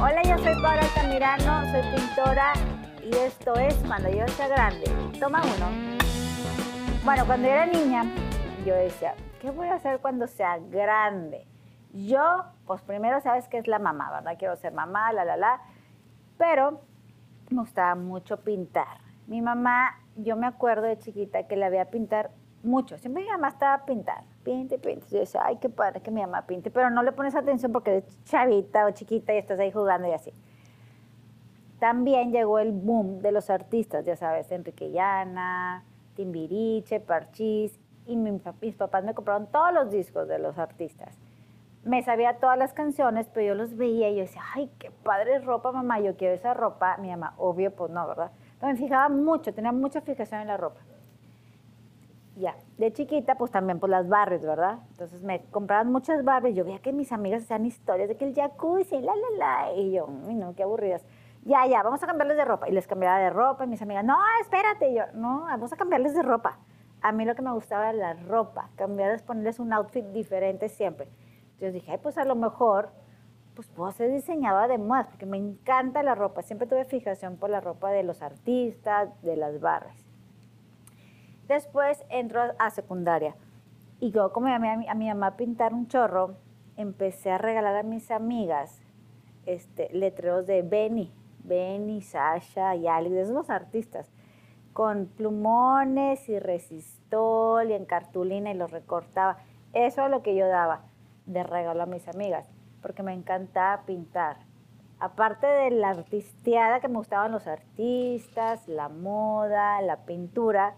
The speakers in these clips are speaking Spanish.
Hola, yo soy Paula Altamirano, soy pintora y esto es Cuando yo sea grande. Toma uno. Bueno, cuando yo era niña, yo decía, ¿qué voy a hacer cuando sea grande? Yo, pues primero sabes que es la mamá, ¿verdad? Quiero ser mamá, la, la, la. Pero me gustaba mucho pintar. Mi mamá, yo me acuerdo de chiquita que la veía pintar mucho. Siempre mi mamá estaba a pintar, pinte, pinte. Yo decía, ay, qué padre que mi mamá pinte, pero no le pones atención porque eres chavita o chiquita y estás ahí jugando y así. También llegó el boom de los artistas, ya sabes, Enrique Llana, Timbiriche, Parchís, y mis papás me compraron todos los discos de los artistas. Me sabía todas las canciones, pero yo los veía y yo decía, ay, qué padre ropa, mamá, yo quiero esa ropa. Mi mamá, obvio, pues no, ¿verdad? Pero me fijaba mucho, tenía mucha fijación en la ropa. Ya, de chiquita, pues también por las Barbies, ¿verdad? Entonces me compraban muchas Barbies. Yo veía que mis amigas hacían historias de que el jacuzzi, la, la, la. Y yo, no, qué aburridas. Ya, ya, vamos a cambiarles de ropa. Y les cambiaba de ropa. Y mis amigas, no, espérate. Y yo, no, vamos a cambiarles de ropa. A mí lo que me gustaba era la ropa, cambiarles, ponerles un outfit diferente siempre. Entonces dije, ay, pues a lo mejor, pues puedo ser diseñadora de modas, porque me encanta la ropa. Siempre tuve fijación por la ropa de los artistas, de las Barbies. Después entro a secundaria y yo como a mi, a mi mamá pintar un chorro, empecé a regalar a mis amigas este, letreros de Benny, Benny, Sasha y Alex, de esos artistas, con plumones y resistol y en cartulina y los recortaba. Eso es lo que yo daba de regalo a mis amigas, porque me encantaba pintar. Aparte de la artisteada que me gustaban los artistas, la moda, la pintura,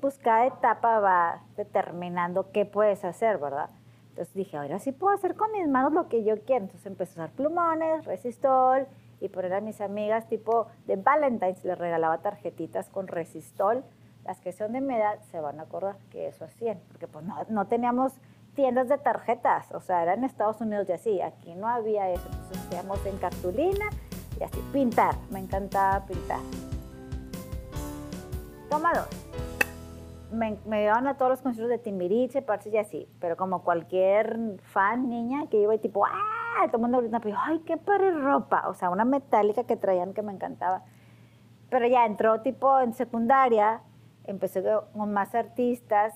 pues cada etapa va determinando qué puedes hacer, ¿verdad? Entonces dije, ahora sí puedo hacer con mis manos lo que yo quiero. Entonces empecé a usar plumones, resistol y poner a mis amigas tipo de Valentine's, les regalaba tarjetitas con resistol. Las que son de mi edad se van a acordar que eso hacían, porque pues no, no teníamos tiendas de tarjetas, o sea, era en Estados Unidos y así, aquí no había eso, entonces hacíamos en cartulina y así, pintar, me encantaba pintar. Toma dos me, me llevaban a todos los conciertos de Timbiriche, parches y así, pero como cualquier fan niña que iba y tipo, ¡ah! Todo el mundo gritando, pero ¡ay, qué padre ropa! O sea, una metálica que traían que me encantaba. Pero ya entró tipo en secundaria, empecé con más artistas,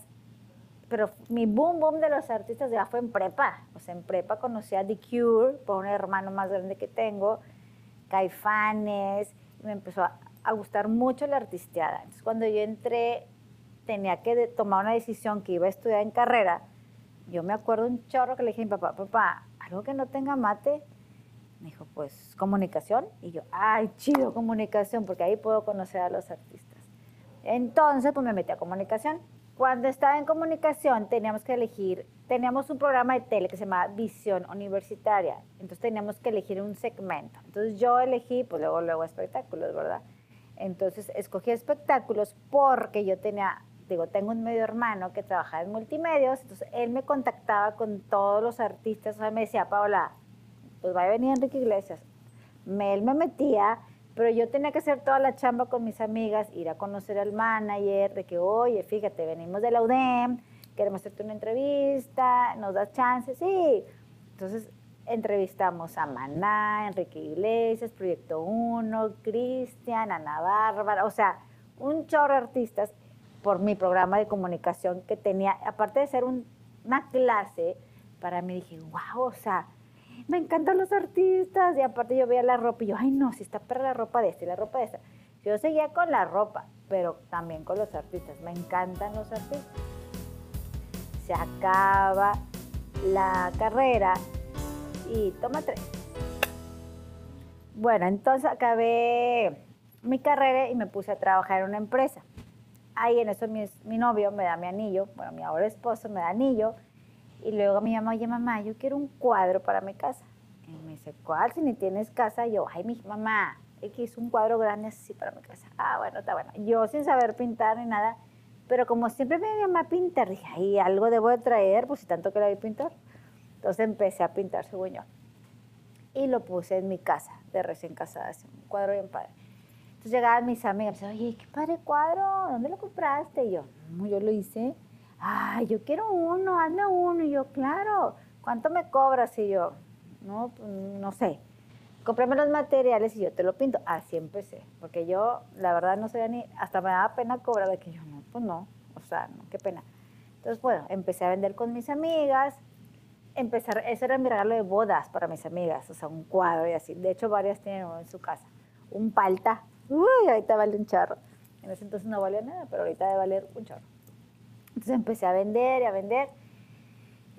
pero mi boom boom de los artistas ya fue en prepa. O sea, en prepa conocí a The Cure, por un hermano más grande que tengo, Caifanes, me empezó a, a gustar mucho la artisteada. Entonces, cuando yo entré tenía que tomar una decisión que iba a estudiar en carrera, yo me acuerdo un chorro que le dije a mi papá, papá, algo que no tenga mate. Me dijo, pues comunicación. Y yo, ay, chido, comunicación, porque ahí puedo conocer a los artistas. Entonces, pues me metí a comunicación. Cuando estaba en comunicación, teníamos que elegir, teníamos un programa de tele que se llamaba Visión Universitaria. Entonces, teníamos que elegir un segmento. Entonces, yo elegí, pues luego, luego espectáculos, ¿verdad? Entonces, escogí espectáculos porque yo tenía digo, tengo un medio hermano que trabajaba en multimedios, entonces él me contactaba con todos los artistas, o sea, me decía, Paola, pues va a venir Enrique Iglesias. Él me metía, pero yo tenía que hacer toda la chamba con mis amigas, ir a conocer al manager, de que, oye, fíjate, venimos de la UDEM, queremos hacerte una entrevista, nos das chance, sí. Entonces entrevistamos a Maná, Enrique Iglesias, Proyecto 1, Cristian, Ana Bárbara, o sea, un chorro de artistas por mi programa de comunicación que tenía, aparte de ser una clase, para mí dije, wow, o sea, me encantan los artistas y aparte yo veía la ropa y yo, ay no, si está para la ropa de este y la ropa de esta. Yo seguía con la ropa, pero también con los artistas, me encantan los artistas. Se acaba la carrera y toma tres. Bueno, entonces acabé mi carrera y me puse a trabajar en una empresa ahí en eso mi, mi, novio me da mi anillo, bueno, mi ahora esposo me da anillo, y luego me llama, oye mamá, yo quiero un cuadro para mi casa. Y me dice, ¿cuál? Si ni tienes casa. yo, ay, mi mamá, X, un cuadro grande así para mi casa. Ah, bueno, está bueno. Yo sin saber pintar ni nada, pero como siempre me mamá a pintar, dije, ay, algo debo de traer, pues si tanto que la vi pintar. Entonces empecé a pintar según yo. Y lo puse en mi casa, de recién casada, un cuadro bien padre. Entonces llegaban mis amigas y me decían, oye, qué padre cuadro, ¿dónde lo compraste? Y yo, no, yo lo hice. Ay, yo quiero uno, hazme uno. Y yo, claro, ¿cuánto me cobras? Y yo, no, pues, no sé cómprame los materiales y yo te lo pinto. Así empecé, porque yo, la verdad, no sabía ni, hasta me daba pena cobrar, de que yo, no, pues no, o sea, no, qué pena. Entonces, bueno, empecé a vender con mis amigas, empezar, eso era mi regalo de bodas para mis amigas, o sea, un cuadro y así. De hecho, varias tienen en su casa. Un palta, uy, ahorita vale un charro. En ese entonces no valía nada, pero ahorita debe valer un charro. Entonces empecé a vender y a vender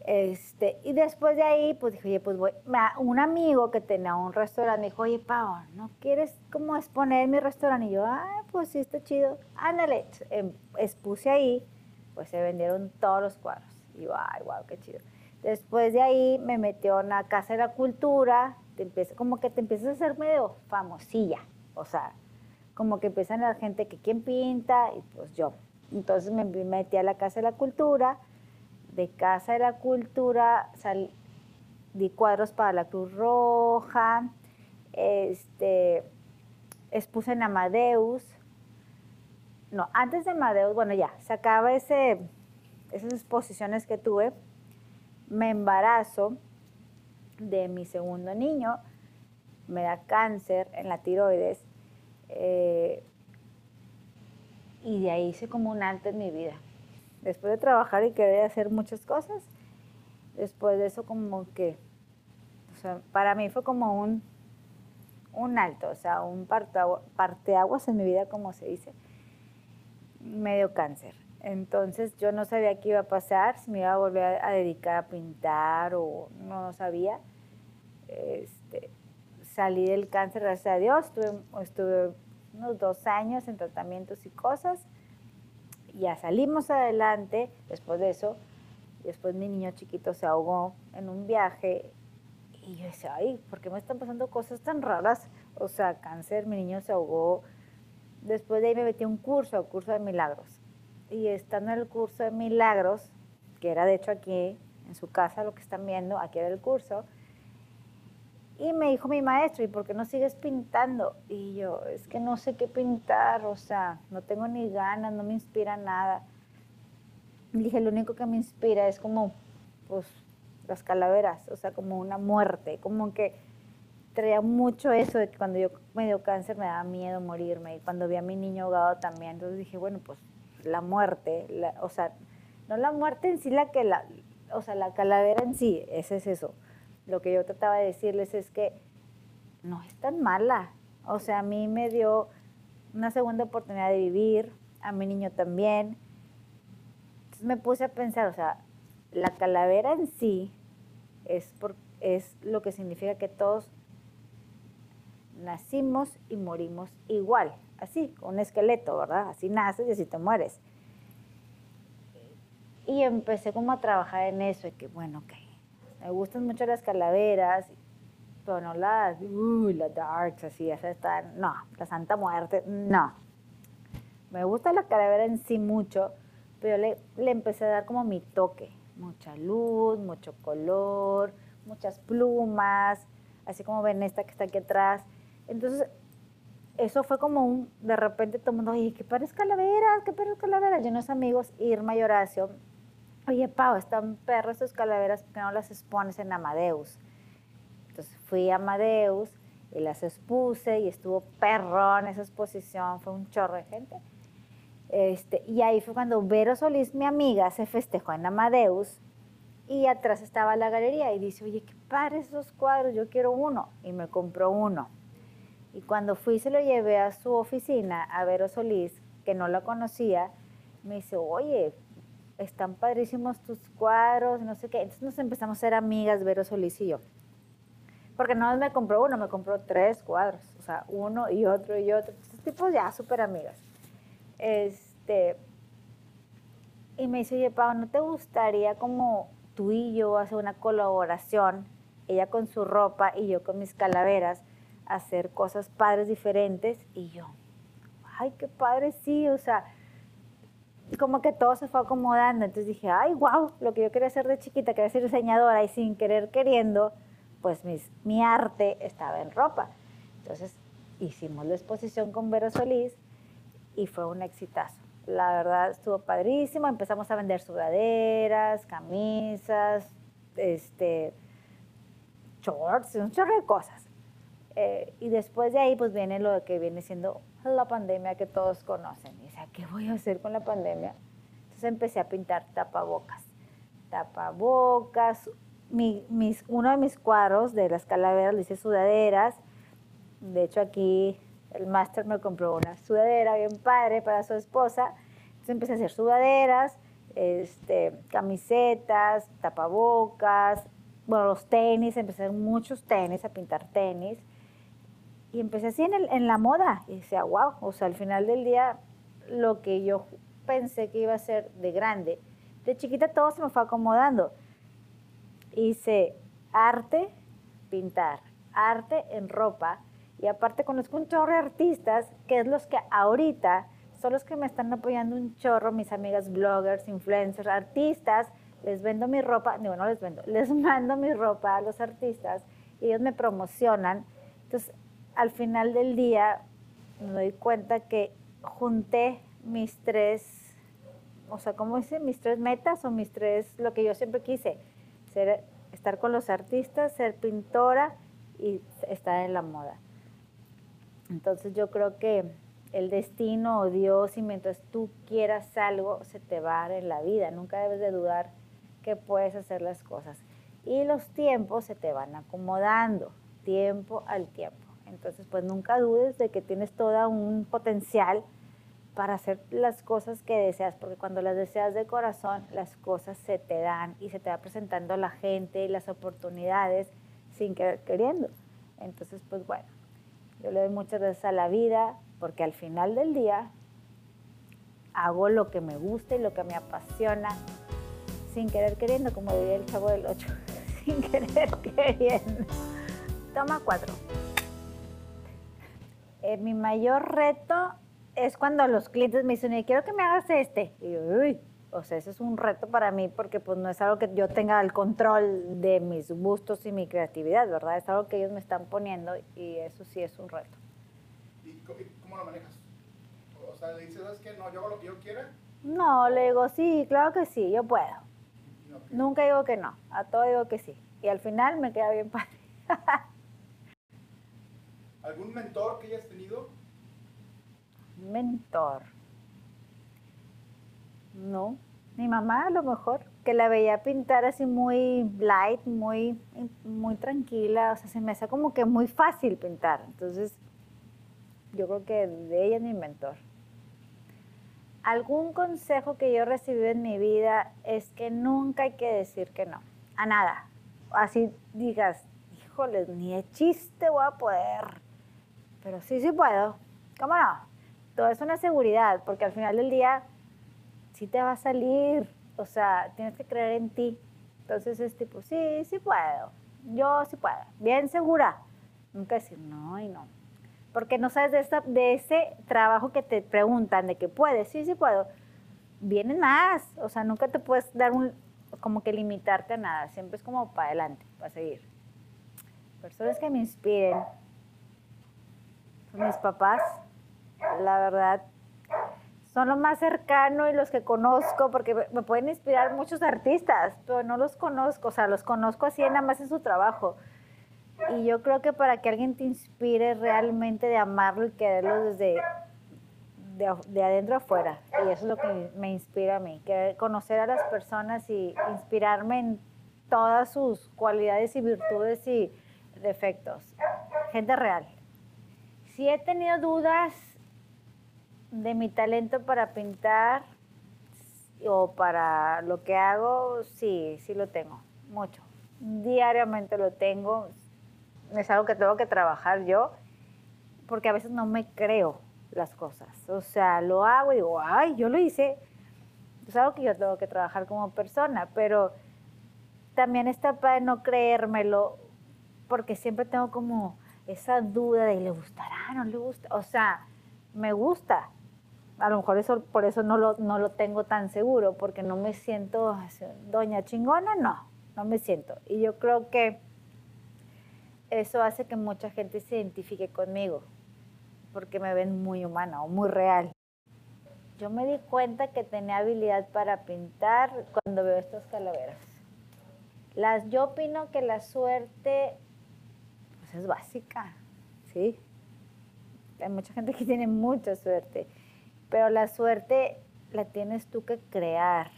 este, y después de ahí, pues dije, oye, pues voy. Un amigo que tenía un restaurante me dijo, oye, Pau, ¿no quieres como exponer mi restaurante? Y yo, ah, pues sí, está chido. Ándale, em, expuse ahí, pues se vendieron todos los cuadros. Y yo, ay, wow, qué chido. Después de ahí me metió en la Casa de la Cultura, te empieza, como que te empiezas a hacer medio famosilla, o sea, como que empiezan la gente que quién pinta, y pues yo. Entonces me metí a la Casa de la Cultura, de Casa de la Cultura, di cuadros para la Cruz Roja, este, expuse en Amadeus. No, antes de Amadeus, bueno, ya, se acaba ese, esas exposiciones que tuve. Me embarazo de mi segundo niño, me da cáncer en la tiroides. Eh, y de ahí hice como un alto en mi vida después de trabajar y querer hacer muchas cosas, después de eso como que, para mí fue como un, un alto, o sea, un parteaguas en mi vida, como se dice, medio cáncer. Entonces yo no sabía qué iba a pasar, si me iba a volver a, dedicar a pintar o no sabía. Este, salí del cáncer, gracias a Dios, estuve, estuve unos dos años en tratamientos y cosas ya salimos adelante, después de eso, después mi niño chiquito se ahogó en un viaje y yo decía, ay, ¿por qué me están pasando cosas tan raras? O sea, cáncer, mi niño se ahogó. Después de ahí me metí a un curso, un curso de milagros. Y estando en el curso de milagros, que era de hecho aquí en su casa, lo que están viendo, aquí era el curso, y me dijo mi maestro, ¿y por qué no sigues pintando? Y yo, es que no sé qué pintar, o sea, no tengo ni ganas, no me inspira nada. Dije, lo único que me inspira es como, pues, las calaveras, o sea, como una muerte, como que traía mucho eso de que cuando yo me dio cáncer me daba miedo morirme y cuando vi a mi niño ahogado también, entonces dije, bueno, pues la muerte, o sea, no la muerte en sí, la que la, o sea, la calavera en sí, ese es eso lo que yo trataba de decirles es que no es tan mala. O sea, a mí me dio una segunda oportunidad de vivir, a mi niño también. Entonces me puse a pensar, o sea, la calavera en sí es, es lo que significa que todos nacimos y morimos igual, así, un esqueleto, ¿verdad? Así naces y así te mueres. Y empecé como a trabajar en eso, y que bueno, ok, me gustan mucho las calaveras, pero no las, uy, las darks, así, esas están, no, la Santa Muerte, no. Me gusta la calavera en sí mucho, pero le, le empecé a dar como mi toque, mucha luz, mucho color, muchas plumas, así como ven esta que está aquí atrás. Entonces, eso fue como un, de repente todo el mundo, oye, ¿qué pares calaveras? ¿Qué pares calaveras? Yo unos amigos, Irma y Horacio, oye, Pau, están perros estas calaveras, ¿por qué no las expones en Amadeus? Entonces fui a Amadeus y las expuse y estuvo perrón esa exposición, fue un chorro de gente. Este, y ahí fue cuando Vero Solís, mi amiga, se festejó en Amadeus y atrás estaba la galería y dice, oye, qué padre esos cuadros, yo quiero uno. Y me compró uno. Y cuando fui se lo llevé a su oficina, a Vero Solís, que no la conocía, me dice, oye, están padrísimos tus cuadros, no sé qué. Entonces nos empezamos a ser amigas, Vero Solís y yo. Porque no me compró uno, me compró tres cuadros. O sea, uno y otro y otro. Estos tipos ya súper amigas. Este, y me dice, oye, Pau, ¿no te gustaría como tú y yo hacer una colaboración ella con su ropa y yo con mis calaveras, hacer cosas padres diferentes y yo, ay, qué padre, sí, o sea, como que todo se fue acomodando. Entonces dije, ay, wow, lo que yo quería hacer de chiquita, quería ser diseñadora y sin querer queriendo, pues mis, mi arte estaba en ropa. Entonces hicimos la exposición con Vero Solís y fue un exitazo. La verdad estuvo padrísimo, empezamos a vender sudaderas, camisas, este, shorts, un chorro de cosas. Eh, y después de ahí pues viene lo que viene siendo la pandemia que todos conocen. Y decía, ¿qué voy a hacer con la pandemia? Entonces empecé a pintar tapabocas. Tapabocas, mi, mis, uno de mis cuadros de las calaveras le hice sudaderas. De hecho aquí el máster me compró una sudadera bien padre para su esposa. Entonces empecé a hacer sudaderas, este, camisetas, tapabocas, bueno, los tenis, empecé a hacer muchos tenis, a pintar tenis. Y empecé así en, el, en la moda. Y decía, wow, o sea, al final del día, lo que yo pensé que iba a ser de grande, de chiquita todo se me fue acomodando. Hice arte, pintar, arte en ropa. Y aparte conozco un chorro de artistas, que es los que ahorita son los que me están apoyando un chorro, mis amigas bloggers, influencers, artistas. Les vendo mi ropa, no, no les vendo, les mando mi ropa a los artistas y ellos me promocionan. Entonces, al final del día me doy cuenta que junté mis tres, o sea, ¿cómo dice? Mis tres metas o mis tres, lo que yo siempre quise, ser, estar con los artistas, ser pintora y estar en la moda. Entonces yo creo que el destino o Dios y mientras tú quieras algo, se te va a dar en la vida. Nunca debes de dudar que puedes hacer las cosas. Y los tiempos se te van acomodando, tiempo al tiempo. Entonces, pues nunca dudes de que tienes todo un potencial para hacer las cosas que deseas, porque cuando las deseas de corazón, las cosas se te dan y se te va presentando la gente y las oportunidades sin querer queriendo. Entonces, pues bueno, yo le doy muchas gracias a la vida, porque al final del día hago lo que me gusta y lo que me apasiona, sin querer queriendo, como diría el chavo del 8, sin querer queriendo. Toma cuatro. Eh, mi mayor reto es cuando los clientes me dicen, quiero que me hagas este. Y yo, uy, o sea, ese es un reto para mí porque pues no es algo que yo tenga el control de mis gustos y mi creatividad, ¿verdad? Es algo que ellos me están poniendo y eso sí es un reto. ¿Y cómo lo manejas? O sea, le dices, ¿sabes qué? No, yo hago lo que yo quiera. No, le digo, sí, claro que sí, yo puedo. Nunca digo que no, a todo digo que sí. Y al final me queda bien padre. ¿Algún mentor que hayas tenido? Mentor. No. Mi mamá a lo mejor, que la veía pintar así muy light, muy, muy tranquila, o sea, se me hace como que muy fácil pintar. Entonces, yo creo que de ella es mi mentor. Algún consejo que yo recibí en mi vida es que nunca hay que decir que no, a nada. Así digas, híjoles, ni de chiste voy a poder pero sí, sí puedo. ¿Cómo no? Todo es una seguridad, porque al final del día sí te va a salir. O sea, tienes que creer en ti. Entonces es tipo, sí, sí puedo. Yo sí puedo. Bien segura. Nunca decir no y no. Porque no sabes de, esta, de ese trabajo que te preguntan, de que puedes, sí, sí puedo. Vienen más. O sea, nunca te puedes dar un, como que limitarte a nada. Siempre es como para adelante, para seguir. Personas que me inspiren, mis papás, la verdad, son lo más cercano y los que conozco, porque me pueden inspirar muchos artistas, pero no los conozco, o sea, los conozco así nada más en su trabajo. Y yo creo que para que alguien te inspire realmente de amarlo y quererlo desde de, de adentro afuera, y eso es lo que me inspira a mí, querer conocer a las personas y inspirarme en todas sus cualidades y virtudes y defectos. Gente real. Si he tenido dudas de mi talento para pintar o para lo que hago, sí, sí lo tengo, mucho. Diariamente lo tengo. Es algo que tengo que trabajar yo, porque a veces no me creo las cosas. O sea, lo hago y digo, ay, yo lo hice. Es algo que yo tengo que trabajar como persona, pero también está para no creérmelo porque siempre tengo como esa duda de, ¿le gustará? ¿No le gusta? O sea, me gusta. A lo mejor eso, por eso no lo, no lo tengo tan seguro, porque no me siento doña chingona, no, no me siento. Y yo creo que eso hace que mucha gente se identifique conmigo, porque me ven muy humana o muy real. Yo me di cuenta que tenía habilidad para pintar cuando veo estas calaveras. Las, yo opino que la suerte es básica, ¿sí? Hay mucha gente que tiene mucha suerte, pero la suerte la tienes tú que crear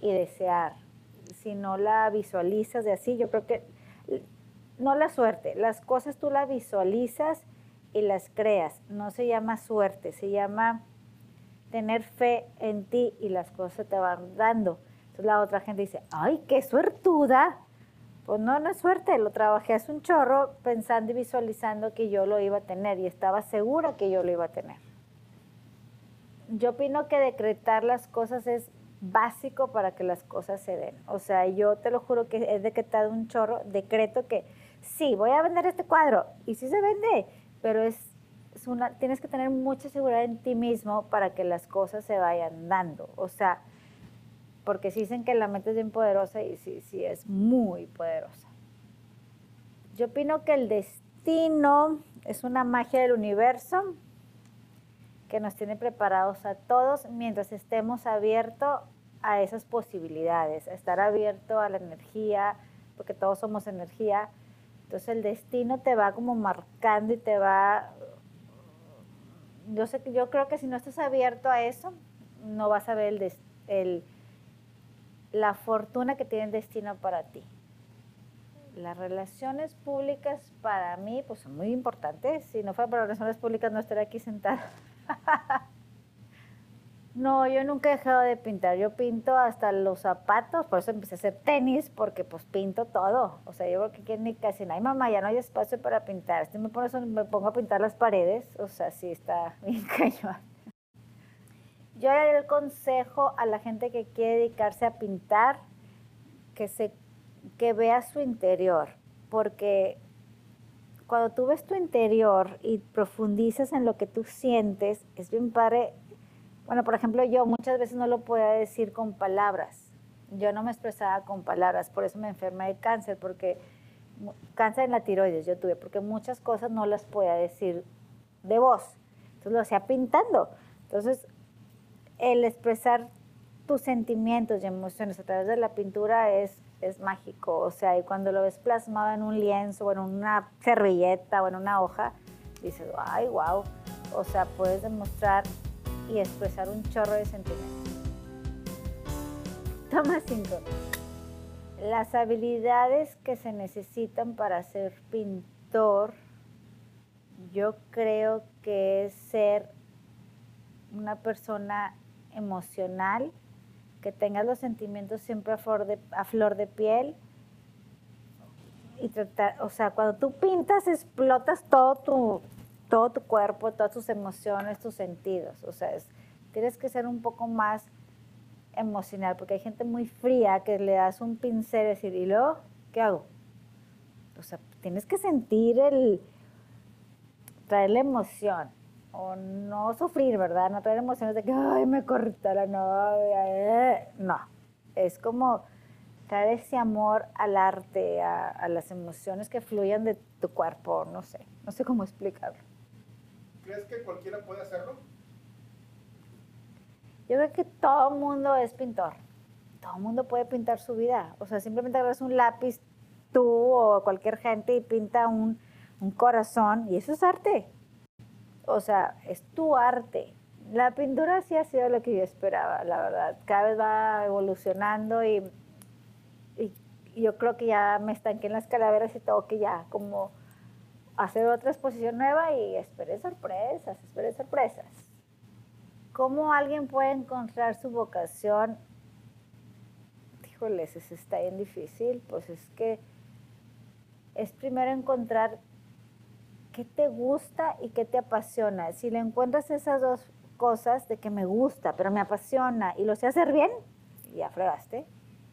y desear. Si no la visualizas de así, yo creo que no la suerte, las cosas tú las visualizas y las creas. No se llama suerte, se llama tener fe en ti y las cosas te van dando. Entonces la otra gente dice, ay, qué suertuda. Pues no, no es suerte, lo trabajé hace un chorro pensando y visualizando que yo lo iba a tener y estaba segura que yo lo iba a tener. Yo opino que decretar las cosas es básico para que las cosas se den. O sea, yo te lo juro que es decretado un chorro, decreto que sí, voy a vender este cuadro y sí se vende, pero es, una, tienes que tener mucha seguridad en ti mismo para que las cosas se vayan dando. O sea, porque si dicen que la mente es bien poderosa y sí, sí es muy poderosa. Yo opino que el destino es una magia del universo que nos tiene preparados a todos mientras estemos abiertos a esas posibilidades, a estar abierto a la energía, porque todos somos energía, entonces el destino te va como marcando y te va... Yo, sé, yo creo que si no estás abierto a eso, no vas a ver el, la fortuna que tiene el destino para ti. Las relaciones públicas para mí pues son muy importantes. Si no fuera por las relaciones públicas no estaría aquí sentada. No, yo nunca he dejado de pintar. Yo pinto hasta los zapatos, por eso empecé a hacer tenis, porque pues pinto todo. O sea, yo creo que aquí ni casi no hay mamá, ya no hay espacio para pintar. Si me, pongo, me pongo a pintar las paredes, o sea, sí está bien cañón. Yo daría el consejo a la gente que quiere dedicarse a pintar que, se, que vea su interior, porque cuando tú ves tu interior y profundizas en lo que tú sientes, es bien padre bueno, por ejemplo, yo muchas veces no lo podía decir con palabras. Yo no me expresaba con palabras, por eso me enfermé de cáncer, porque cáncer en la tiroides yo tuve, porque muchas cosas no las podía decir de voz. Entonces lo hacía pintando. Entonces, el expresar tus sentimientos y emociones a través de la pintura es, es mágico. O sea, y cuando lo ves plasmado en un lienzo, o en una servilleta, o en una hoja, dices, ay, wow. O sea, puedes demostrar y expresar un chorro de sentimientos. Toma 5. Las habilidades que se necesitan para ser pintor, yo creo que es ser una persona emocional, que tengas los sentimientos siempre a flor de, a flor de piel, y tratar, o sea, cuando tú pintas explotas todo tu, todo tu cuerpo, todas tus emociones, tus sentidos. O sea, tienes que ser un poco más emocional, porque hay gente muy fría que le das un pincel y decir, ¿y luego qué hago? O sea, tienes que sentir el, traer la emoción, o no sufrir, ¿verdad? No traer emociones de que, ay, me corta la novia, no. Es como traer ese amor al arte, a, a las emociones que fluyan de tu cuerpo, no sé, no sé cómo explicarlo. ¿Crees que cualquiera puede hacerlo? Yo creo que todo el mundo es pintor. Todo el mundo puede pintar su vida. O sea, simplemente agarras un lápiz tú o cualquier gente y pinta un, un corazón y eso es arte. O sea, es tu arte. La pintura sí ha sido lo que yo esperaba, la verdad. Cada vez va evolucionando y, yo creo que ya me estanqué en las calaveras y todo, que ya como hacer otra exposición nueva y esperé sorpresas, esperé sorpresas. ¿Cómo alguien puede encontrar su vocación? Híjoles, eso está bien difícil. Pues es que es primero encontrar qué te gusta y qué te apasiona. Si le encuentras esas dos cosas de que me gusta, pero me apasiona y lo sé hacer bien, ya fregaste.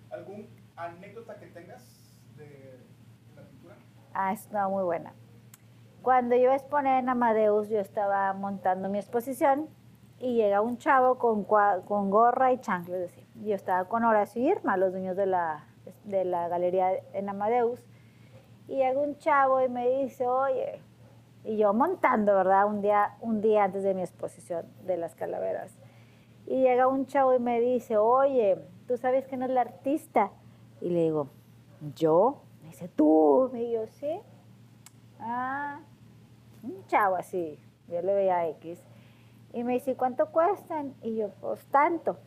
¿Algún anécdota que tengas de la pintura? Ah, estaba muy buena. Cuando yo exponer en Amadeus, yo estaba montando mi exposición y llega un chavo con, con gorra y chanclas. Yo estaba con Horacio y Irma, los dueños de la, de la galería en Amadeus. Y llega un chavo y me dice, oye, y yo montando, ¿verdad? Un día, un día antes de mi exposición de las calaveras. Y llega un chavo y me dice, oye, ¿tú sabes no es la artista? Y le digo, ¿yo? Me dice, ¿tú? Me digo, sí. Ah, un chavo así, yo le veía X. Y me dice, ¿cuánto cuestan? Y yo, pues tanto.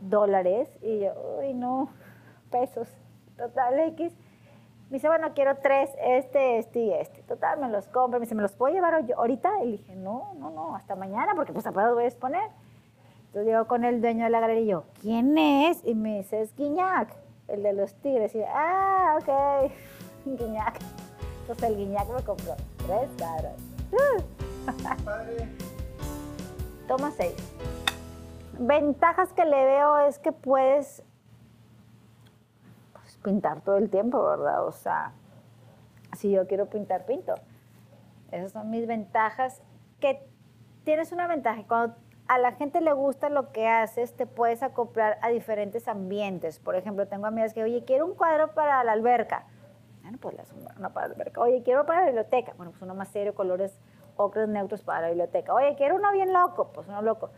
Dólares. Y yo, uy, no, pesos. Total X. Me dice, bueno, quiero tres, este, este y este. Total, me los compro. Me dice, ¿me los puedo llevar ahorita? Y le dije, no, no, no, hasta mañana, porque pues apenas voy a exponer. Entonces llego con el dueño de la galería y yo, ¿quién es? Y me dice, es Guiñac, el de los tigres. Y yo, ah, ok, Guiñac. Entonces el Guiñac me compró tres caras. Toma seis. Ventajas que le veo es que puedes pintar todo el tiempo, ¿verdad? O sea, si yo quiero pintar, pinto. Esas son mis ventajas. Que tienes una ventaja. Cuando a la gente le gusta lo que haces, te puedes acoplar a diferentes ambientes. Por ejemplo, tengo amigas que, oye, quiero un cuadro para la alberca. Bueno, pues una para la alberca. Oye, quiero para la biblioteca. Bueno, pues uno más serio, colores ocres neutros para la biblioteca. Oye, quiero uno bien loco. Pues uno loco.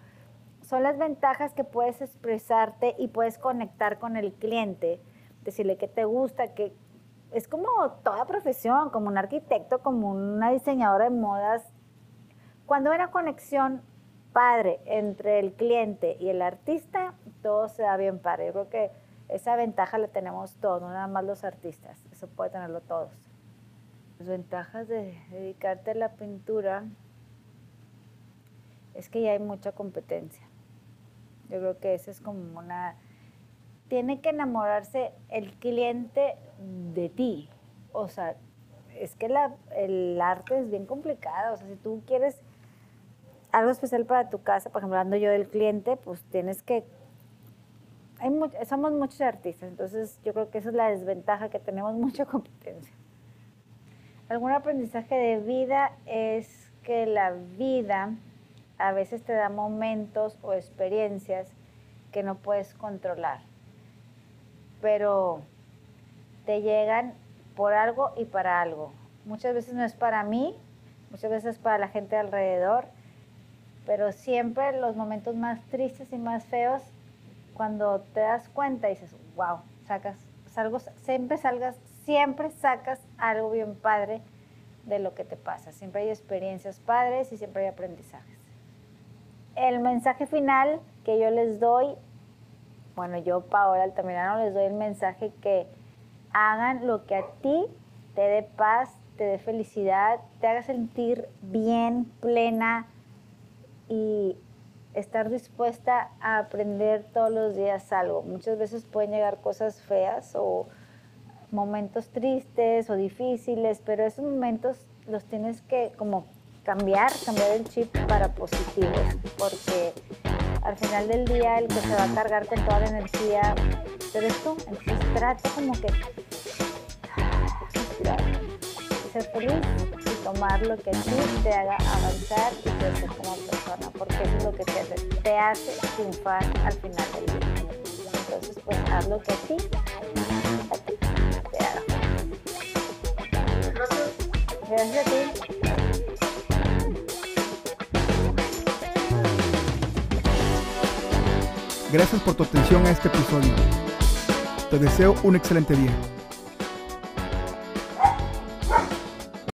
Son las ventajas que puedes expresarte y puedes conectar con el cliente decirle que te gusta, que es como toda profesión, como un arquitecto, como una diseñadora de modas. Cuando hay una conexión padre entre el cliente y el artista, todo se da bien padre. Yo creo que esa ventaja la tenemos todos, nada más los artistas, eso puede tenerlo todos. Las ventajas de dedicarte a la pintura es que ya hay mucha competencia. Yo creo que esa es como una tiene que enamorarse el cliente de ti. O sea, es que el arte es bien complicado. O sea, si tú quieres algo especial para tu casa, por ejemplo, hablando yo del cliente, pues tienes que... Somos muchos artistas, entonces yo creo que esa es la desventaja, que tenemos mucha competencia. Algún aprendizaje de vida es que la vida a veces te da momentos o experiencias que no puedes controlar pero te llegan por algo y para algo. Muchas veces no es para mí, muchas veces es para la gente alrededor, pero siempre los momentos más tristes y más feos, cuando te das cuenta dices, wow, sacas, salgo, siempre salgas, siempre sacas algo bien padre de lo que te pasa. Siempre hay experiencias padres y siempre hay aprendizajes. El mensaje final que yo les doy bueno, yo, Paola Altamirano, les doy el mensaje que hagan lo que a ti te dé paz, te dé felicidad, te haga sentir bien, plena y estar dispuesta a aprender todos los días algo. Muchas veces pueden llegar cosas feas o momentos tristes o difíciles, pero esos momentos los tienes que como cambiar, cambiar el chip para positivos, porque al final del día el que se va a cargar con toda la energía eres tú. Entonces trata como que ser feliz y tomar lo que a ti te haga avanzar y crecer como persona, porque es lo que te hace, te hace triunfar al final del día. Entonces, pues haz lo que a ti, te haga. Gracias a ti. Gracias por tu atención a este episodio. Te deseo un excelente día.